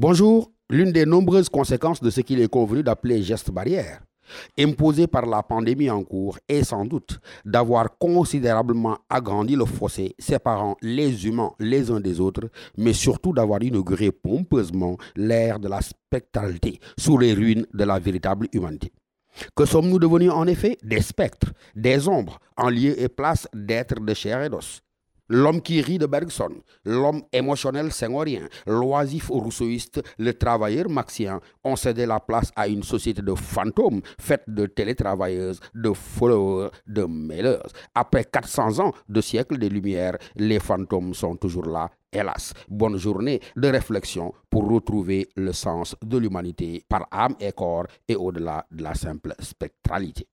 Bonjour, l'une des nombreuses conséquences de ce qu'il est convenu d'appeler geste barrière, imposé par la pandémie en cours, est sans doute d'avoir considérablement agrandi le fossé séparant les humains les uns des autres, mais surtout d'avoir inauguré pompeusement l'ère de la spectralité sous les ruines de la véritable humanité. Que sommes-nous devenus en effet Des spectres, des ombres, en lieu et place d'êtres de chair et d'os? L'homme qui rit de Bergson, l'homme émotionnel senghorien, l'oisif rousseauiste, le travailleur marxien ont cédé la place à une société de fantômes faite de télétravailleuses, de followers, de mailers. Après 400 ans de siècle des Lumières, les fantômes sont toujours là, hélas. Bonne journée de réflexion pour retrouver le sens de l'humanité par âme et corps et au-delà de la simple spectralité.